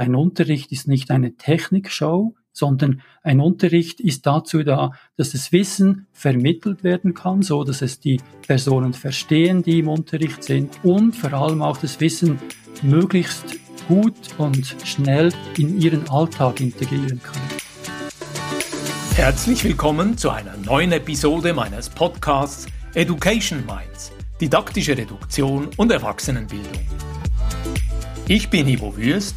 ein Unterricht ist nicht eine Technikshow, sondern ein Unterricht ist dazu da, dass das Wissen vermittelt werden kann, so dass es die Personen verstehen, die im Unterricht sind und vor allem auch das Wissen möglichst gut und schnell in ihren Alltag integrieren kann. Herzlich willkommen zu einer neuen Episode meines Podcasts Education Minds, didaktische Reduktion und Erwachsenenbildung. Ich bin Ivo Würst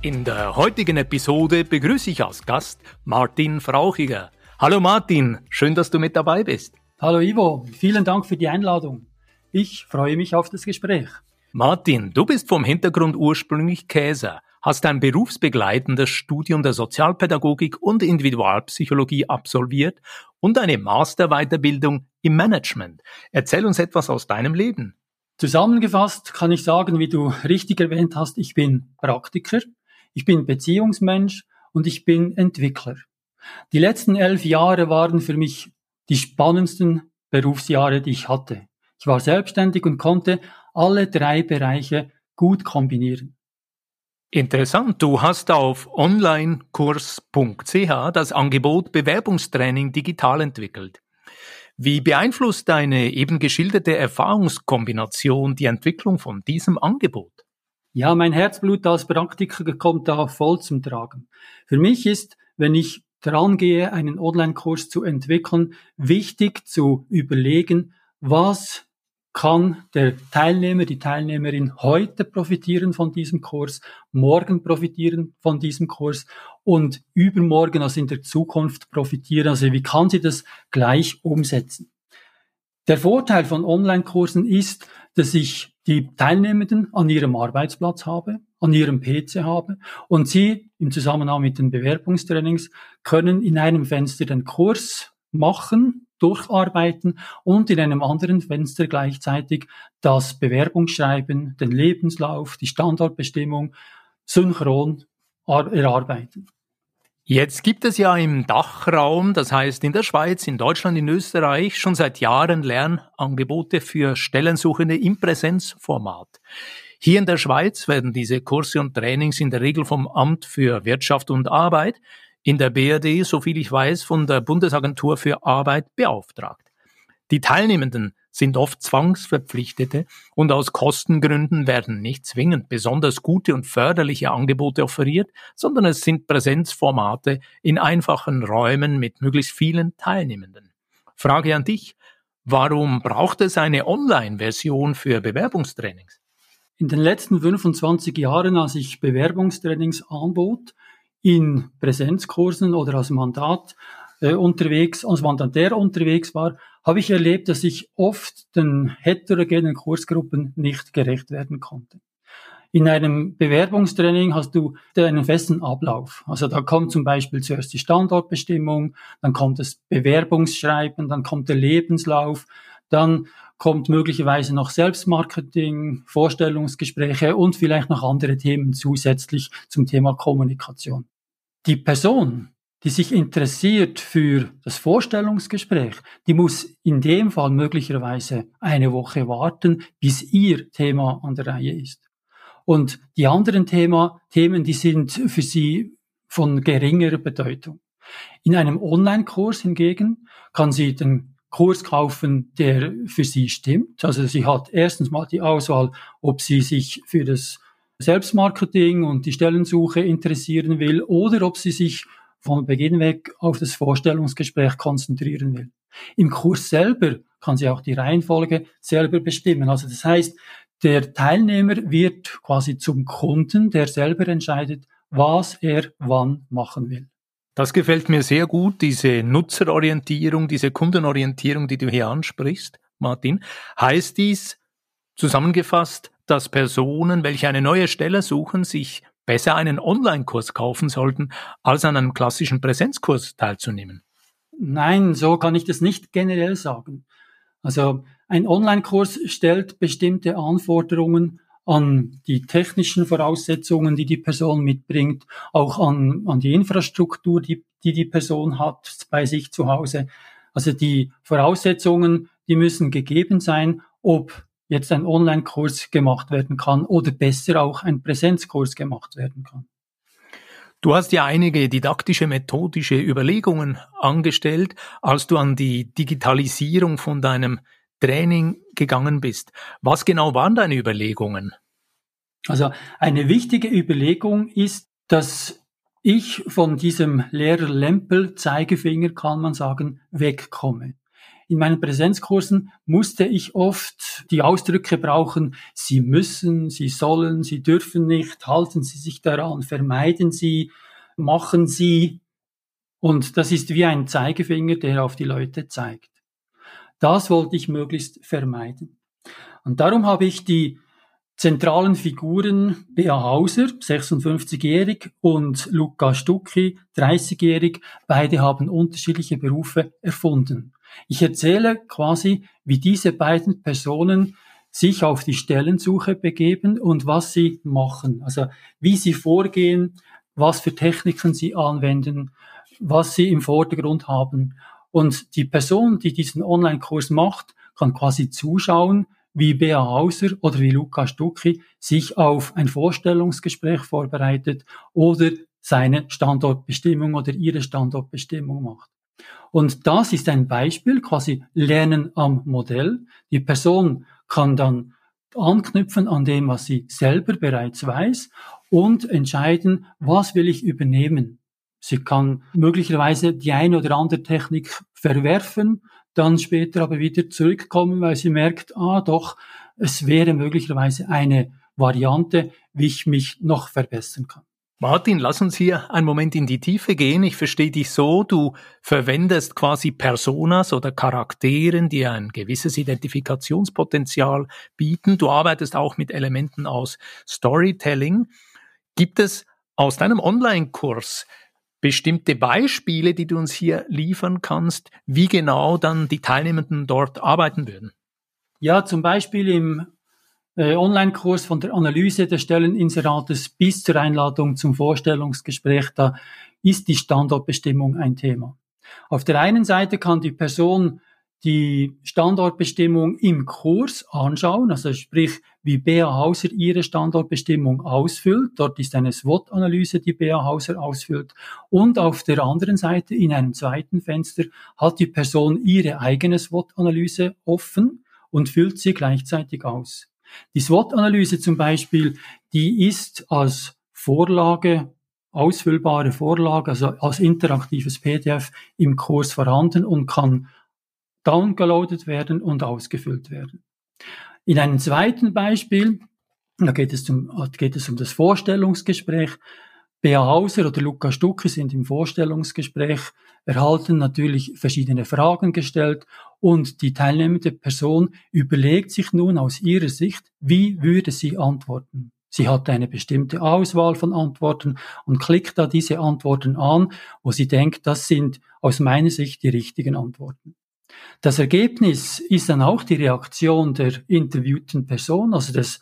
In der heutigen Episode begrüße ich als Gast Martin Frauchiger. Hallo Martin, schön, dass du mit dabei bist. Hallo Ivo, vielen Dank für die Einladung. Ich freue mich auf das Gespräch. Martin, du bist vom Hintergrund ursprünglich Käser, hast ein berufsbegleitendes Studium der Sozialpädagogik und Individualpsychologie absolviert und eine Masterweiterbildung im Management. Erzähl uns etwas aus deinem Leben. Zusammengefasst kann ich sagen, wie du richtig erwähnt hast, ich bin Praktiker, ich bin Beziehungsmensch und ich bin Entwickler. Die letzten elf Jahre waren für mich die spannendsten Berufsjahre, die ich hatte. Ich war selbstständig und konnte alle drei Bereiche gut kombinieren. Interessant, du hast auf onlinekurs.ch das Angebot Bewerbungstraining digital entwickelt. Wie beeinflusst deine eben geschilderte Erfahrungskombination die Entwicklung von diesem Angebot? Ja, mein Herzblut als Praktiker kommt da voll zum Tragen. Für mich ist, wenn ich dran gehe, einen Online-Kurs zu entwickeln, wichtig zu überlegen, was kann der Teilnehmer, die Teilnehmerin heute profitieren von diesem Kurs, morgen profitieren von diesem Kurs und übermorgen, also in der Zukunft profitieren. Also wie kann sie das gleich umsetzen? Der Vorteil von Online-Kursen ist, dass ich die Teilnehmenden an ihrem Arbeitsplatz habe, an ihrem PC habe und sie im Zusammenhang mit den Bewerbungstrainings können in einem Fenster den Kurs machen, durcharbeiten und in einem anderen Fenster gleichzeitig das Bewerbungsschreiben, den Lebenslauf, die Standortbestimmung synchron erarbeiten. Jetzt gibt es ja im Dachraum, das heißt in der Schweiz, in Deutschland, in Österreich, schon seit Jahren Lernangebote für Stellensuchende im Präsenzformat. Hier in der Schweiz werden diese Kurse und Trainings in der Regel vom Amt für Wirtschaft und Arbeit, in der BRD, soviel ich weiß, von der Bundesagentur für Arbeit beauftragt. Die Teilnehmenden sind oft Zwangsverpflichtete und aus Kostengründen werden nicht zwingend besonders gute und förderliche Angebote offeriert, sondern es sind Präsenzformate in einfachen Räumen mit möglichst vielen Teilnehmenden. Frage an dich. Warum braucht es eine Online-Version für Bewerbungstrainings? In den letzten 25 Jahren, als ich Bewerbungstrainings anbot, in Präsenzkursen oder als Mandat äh, unterwegs, als Mandatär unterwegs war, habe ich erlebt, dass ich oft den heterogenen Kursgruppen nicht gerecht werden konnte. In einem Bewerbungstraining hast du einen festen Ablauf. Also da kommt zum Beispiel zuerst die Standortbestimmung, dann kommt das Bewerbungsschreiben, dann kommt der Lebenslauf, dann kommt möglicherweise noch Selbstmarketing, Vorstellungsgespräche und vielleicht noch andere Themen zusätzlich zum Thema Kommunikation. Die Person, die sich interessiert für das Vorstellungsgespräch, die muss in dem Fall möglicherweise eine Woche warten, bis ihr Thema an der Reihe ist. Und die anderen Thema, Themen, die sind für sie von geringerer Bedeutung. In einem Online-Kurs hingegen kann sie den Kurs kaufen, der für sie stimmt. Also sie hat erstens mal die Auswahl, ob sie sich für das Selbstmarketing und die Stellensuche interessieren will oder ob sie sich von Beginn weg auf das Vorstellungsgespräch konzentrieren will. Im Kurs selber kann sie auch die Reihenfolge selber bestimmen. Also das heißt, der Teilnehmer wird quasi zum Kunden, der selber entscheidet, was er wann machen will. Das gefällt mir sehr gut, diese Nutzerorientierung, diese Kundenorientierung, die du hier ansprichst, Martin. Heißt dies zusammengefasst, dass Personen, welche eine neue Stelle suchen, sich besser einen Online-Kurs kaufen sollten, als an einem klassischen Präsenzkurs teilzunehmen? Nein, so kann ich das nicht generell sagen. Also ein Online-Kurs stellt bestimmte Anforderungen an die technischen Voraussetzungen, die die Person mitbringt, auch an, an die Infrastruktur, die, die die Person hat bei sich zu Hause. Also die Voraussetzungen, die müssen gegeben sein, ob jetzt ein Online-Kurs gemacht werden kann oder besser auch ein Präsenzkurs gemacht werden kann. Du hast ja einige didaktische, methodische Überlegungen angestellt, als du an die Digitalisierung von deinem Training gegangen bist. Was genau waren deine Überlegungen? Also eine wichtige Überlegung ist, dass ich von diesem Lehrer Lempel Zeigefinger, kann man sagen, wegkomme. In meinen Präsenzkursen musste ich oft die Ausdrücke brauchen, Sie müssen, Sie sollen, Sie dürfen nicht, halten Sie sich daran, vermeiden Sie, machen Sie. Und das ist wie ein Zeigefinger, der auf die Leute zeigt. Das wollte ich möglichst vermeiden. Und darum habe ich die zentralen Figuren Bea Hauser, 56-jährig, und Luca Stucki, 30-jährig, beide haben unterschiedliche Berufe erfunden. Ich erzähle quasi, wie diese beiden Personen sich auf die Stellensuche begeben und was sie machen. Also wie sie vorgehen, was für Techniken sie anwenden, was sie im Vordergrund haben. Und die Person, die diesen Online-Kurs macht, kann quasi zuschauen, wie Bea Hauser oder wie Luca Stucki sich auf ein Vorstellungsgespräch vorbereitet oder seine Standortbestimmung oder ihre Standortbestimmung macht. Und das ist ein Beispiel, quasi Lernen am Modell. Die Person kann dann anknüpfen an dem, was sie selber bereits weiß und entscheiden, was will ich übernehmen. Sie kann möglicherweise die eine oder andere Technik verwerfen, dann später aber wieder zurückkommen, weil sie merkt, ah doch, es wäre möglicherweise eine Variante, wie ich mich noch verbessern kann. Martin, lass uns hier einen Moment in die Tiefe gehen. Ich verstehe dich so, du verwendest quasi Personas oder Charakteren, die ein gewisses Identifikationspotenzial bieten. Du arbeitest auch mit Elementen aus Storytelling. Gibt es aus deinem Online-Kurs bestimmte Beispiele, die du uns hier liefern kannst, wie genau dann die Teilnehmenden dort arbeiten würden? Ja, zum Beispiel im äh, Online-Kurs von der Analyse des Stelleninserates bis zur Einladung zum Vorstellungsgespräch, da ist die Standortbestimmung ein Thema. Auf der einen Seite kann die Person die Standortbestimmung im Kurs anschauen, also sprich, wie Bea Hauser ihre Standortbestimmung ausfüllt. Dort ist eine SWOT-Analyse, die Bea Hauser ausfüllt. Und auf der anderen Seite, in einem zweiten Fenster, hat die Person ihre eigene SWOT-Analyse offen und füllt sie gleichzeitig aus. Die SWOT-Analyse zum Beispiel, die ist als Vorlage, ausfüllbare Vorlage, also als interaktives PDF im Kurs vorhanden und kann downgeloadet werden und ausgefüllt werden. In einem zweiten Beispiel, da geht es, um, geht es um das Vorstellungsgespräch. Bea Hauser oder Luca Stucke sind im Vorstellungsgespräch, erhalten natürlich verschiedene Fragen gestellt und die teilnehmende Person überlegt sich nun aus ihrer Sicht, wie würde sie antworten. Sie hat eine bestimmte Auswahl von Antworten und klickt da diese Antworten an, wo sie denkt, das sind aus meiner Sicht die richtigen Antworten. Das Ergebnis ist dann auch die Reaktion der interviewten Person, also des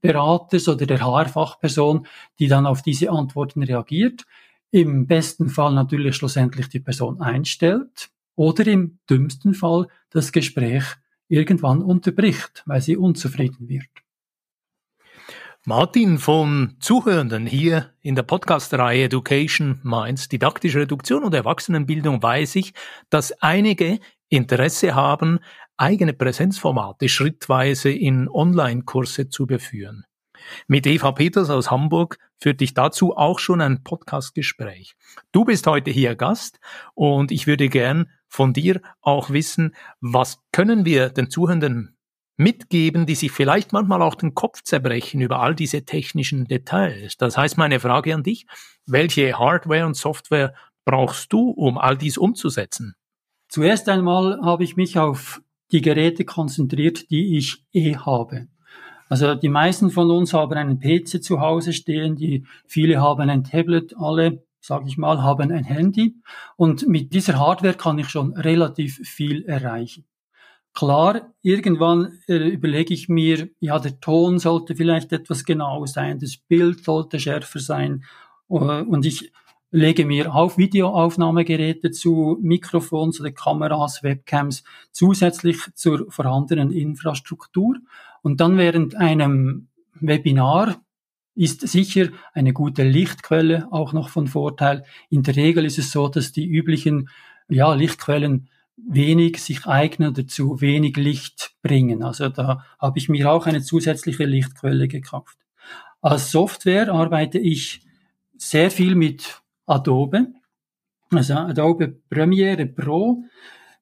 Personalberaters oder der HR-Fachperson, die dann auf diese Antworten reagiert. Im besten Fall natürlich schlussendlich die Person einstellt oder im dümmsten Fall das Gespräch irgendwann unterbricht, weil sie unzufrieden wird. Martin von Zuhörenden hier in der Podcast-Reihe Education Minds, didaktische Reduktion und Erwachsenenbildung weiß ich, dass einige Interesse haben, eigene Präsenzformate schrittweise in Online-Kurse zu beführen. Mit Eva Peters aus Hamburg führte ich dazu auch schon ein Podcast-Gespräch. Du bist heute hier Gast und ich würde gern von dir auch wissen, was können wir den Zuhörenden mitgeben, die sich vielleicht manchmal auch den Kopf zerbrechen über all diese technischen Details. Das heißt, meine Frage an dich, welche Hardware und Software brauchst du, um all dies umzusetzen? Zuerst einmal habe ich mich auf die Geräte konzentriert, die ich eh habe. Also die meisten von uns haben einen PC zu Hause stehen, die viele haben ein Tablet, alle, sage ich mal, haben ein Handy und mit dieser Hardware kann ich schon relativ viel erreichen. Klar, irgendwann äh, überlege ich mir, ja, der Ton sollte vielleicht etwas genau sein, das Bild sollte schärfer sein äh, und ich lege mir auf Videoaufnahmegeräte zu, Mikrofons oder Kameras, Webcams zusätzlich zur vorhandenen Infrastruktur. Und dann während einem Webinar ist sicher eine gute Lichtquelle auch noch von Vorteil. In der Regel ist es so, dass die üblichen ja, Lichtquellen wenig sich eignen oder zu wenig Licht bringen. Also da habe ich mir auch eine zusätzliche Lichtquelle gekauft. Als Software arbeite ich sehr viel mit Adobe, also Adobe Premiere Pro.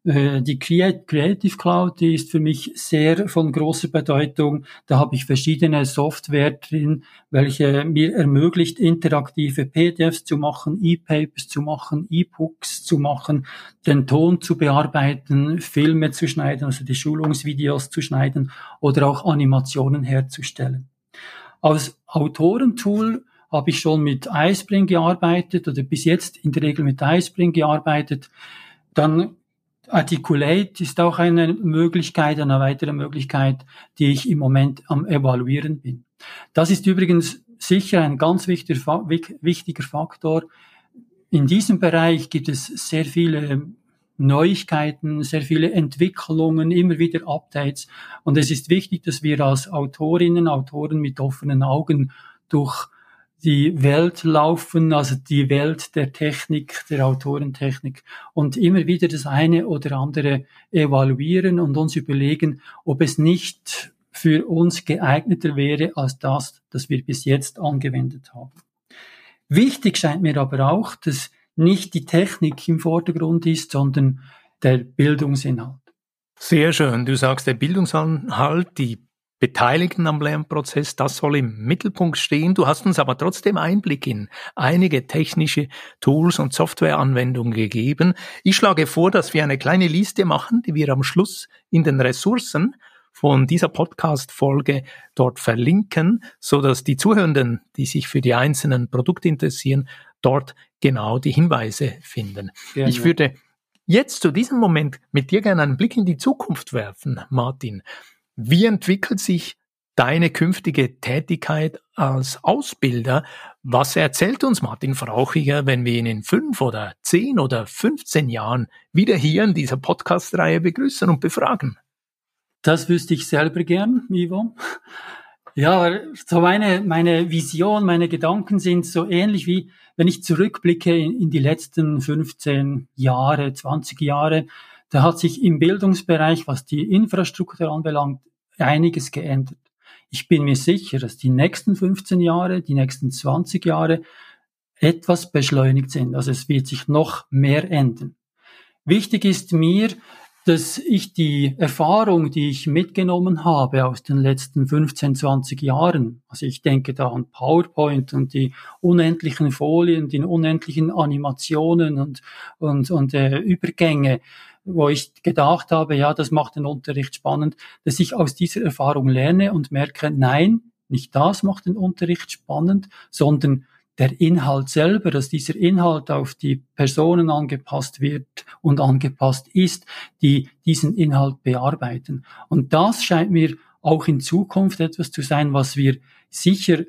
Äh, die Creative Cloud, die ist für mich sehr von großer Bedeutung. Da habe ich verschiedene Software drin, welche mir ermöglicht, interaktive PDFs zu machen, E-Papers zu machen, E-Books zu machen, den Ton zu bearbeiten, Filme zu schneiden, also die Schulungsvideos zu schneiden oder auch Animationen herzustellen. Als Autorentool habe ich schon mit iSpring gearbeitet oder bis jetzt in der Regel mit iSpring gearbeitet. Dann Articulate ist auch eine Möglichkeit, eine weitere Möglichkeit, die ich im Moment am Evaluieren bin. Das ist übrigens sicher ein ganz wichtiger Faktor. In diesem Bereich gibt es sehr viele Neuigkeiten, sehr viele Entwicklungen, immer wieder Updates. Und es ist wichtig, dass wir als Autorinnen, Autoren mit offenen Augen durch die Welt laufen, also die Welt der Technik, der Autorentechnik und immer wieder das eine oder andere evaluieren und uns überlegen, ob es nicht für uns geeigneter wäre als das, das wir bis jetzt angewendet haben. Wichtig scheint mir aber auch, dass nicht die Technik im Vordergrund ist, sondern der Bildungsinhalt. Sehr schön. Du sagst, der Bildungsinhalt, die Beteiligten am Lernprozess, das soll im Mittelpunkt stehen. Du hast uns aber trotzdem Einblick in einige technische Tools und Softwareanwendungen gegeben. Ich schlage vor, dass wir eine kleine Liste machen, die wir am Schluss in den Ressourcen von dieser Podcast-Folge dort verlinken, so dass die Zuhörenden, die sich für die einzelnen Produkte interessieren, dort genau die Hinweise finden. Gerne. Ich würde jetzt zu diesem Moment mit dir gerne einen Blick in die Zukunft werfen, Martin. Wie entwickelt sich deine künftige Tätigkeit als Ausbilder? Was erzählt uns Martin Frauchiger, wenn wir ihn in fünf oder zehn oder 15 Jahren wieder hier in dieser Podcast-Reihe begrüßen und befragen? Das wüsste ich selber gern, Ivo. Ja, so meine, meine Vision, meine Gedanken sind so ähnlich wie, wenn ich zurückblicke in, in die letzten 15 Jahre, 20 Jahre, da hat sich im Bildungsbereich, was die Infrastruktur anbelangt, einiges geändert. Ich bin mir sicher, dass die nächsten 15 Jahre, die nächsten 20 Jahre etwas beschleunigt sind. Also es wird sich noch mehr ändern. Wichtig ist mir, dass ich die Erfahrung, die ich mitgenommen habe aus den letzten 15, 20 Jahren, also ich denke da an PowerPoint und die unendlichen Folien, die unendlichen Animationen und, und, und äh, Übergänge, wo ich gedacht habe, ja, das macht den Unterricht spannend, dass ich aus dieser Erfahrung lerne und merke, nein, nicht das macht den Unterricht spannend, sondern der Inhalt selber, dass dieser Inhalt auf die Personen angepasst wird und angepasst ist, die diesen Inhalt bearbeiten. Und das scheint mir auch in Zukunft etwas zu sein, was wir sicher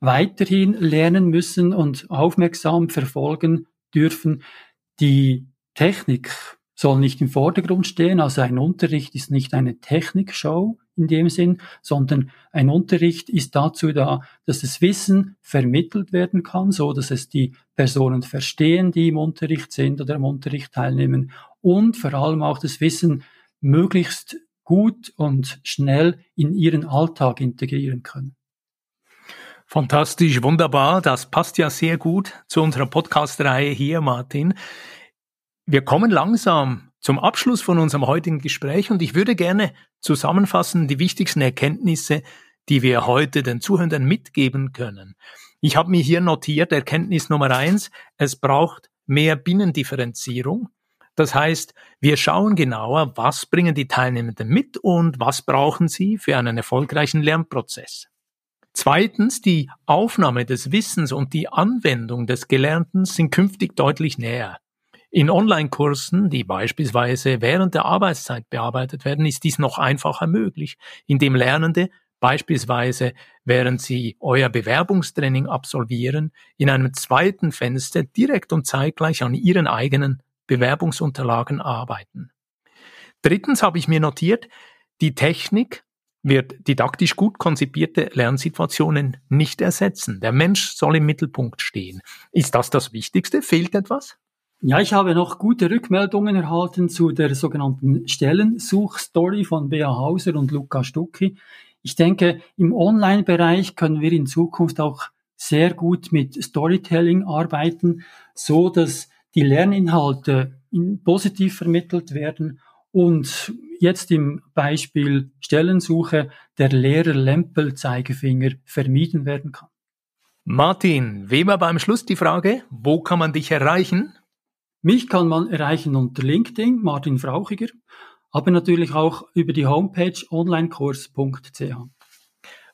weiterhin lernen müssen und aufmerksam verfolgen dürfen. Die Technik soll nicht im Vordergrund stehen. Also ein Unterricht ist nicht eine Technikshow in dem Sinn, sondern ein Unterricht ist dazu da, dass das Wissen vermittelt werden kann, so dass es die Personen verstehen, die im Unterricht sind oder am Unterricht teilnehmen und vor allem auch das Wissen möglichst gut und schnell in ihren Alltag integrieren können. Fantastisch, wunderbar. Das passt ja sehr gut zu unserer Podcast-Reihe hier, Martin. Wir kommen langsam zum Abschluss von unserem heutigen Gespräch und ich würde gerne zusammenfassen die wichtigsten Erkenntnisse, die wir heute den Zuhörern mitgeben können. Ich habe mir hier notiert, Erkenntnis Nummer eins, es braucht mehr Binnendifferenzierung. Das heißt, wir schauen genauer, was bringen die Teilnehmenden mit und was brauchen sie für einen erfolgreichen Lernprozess. Zweitens, die Aufnahme des Wissens und die Anwendung des Gelernten sind künftig deutlich näher. In Online-Kursen, die beispielsweise während der Arbeitszeit bearbeitet werden, ist dies noch einfacher möglich, indem Lernende beispielsweise während sie euer Bewerbungstraining absolvieren, in einem zweiten Fenster direkt und zeitgleich an ihren eigenen Bewerbungsunterlagen arbeiten. Drittens habe ich mir notiert, die Technik wird didaktisch gut konzipierte Lernsituationen nicht ersetzen. Der Mensch soll im Mittelpunkt stehen. Ist das das Wichtigste? Fehlt etwas? Ja, ich habe noch gute Rückmeldungen erhalten zu der sogenannten Stellensuchstory von Bea Hauser und Luca Stucki. Ich denke, im Online-Bereich können wir in Zukunft auch sehr gut mit Storytelling arbeiten, so dass die Lerninhalte positiv vermittelt werden und jetzt im Beispiel Stellensuche der Lehrer-Lempel-Zeigefinger vermieden werden kann. Martin, aber am Schluss die Frage, wo kann man dich erreichen? Mich kann man erreichen unter LinkedIn, Martin Frauchiger, aber natürlich auch über die Homepage onlinekurs.ch.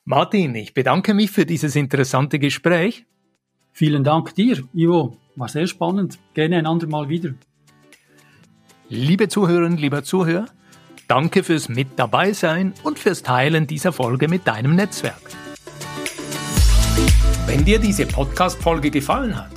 Martin, ich bedanke mich für dieses interessante Gespräch. Vielen Dank dir, Ivo. War sehr spannend. Gerne ein andermal wieder. Liebe Zuhörerinnen, lieber Zuhörer, danke fürs Mit dabei sein und fürs Teilen dieser Folge mit deinem Netzwerk. Wenn dir diese Podcast-Folge gefallen hat,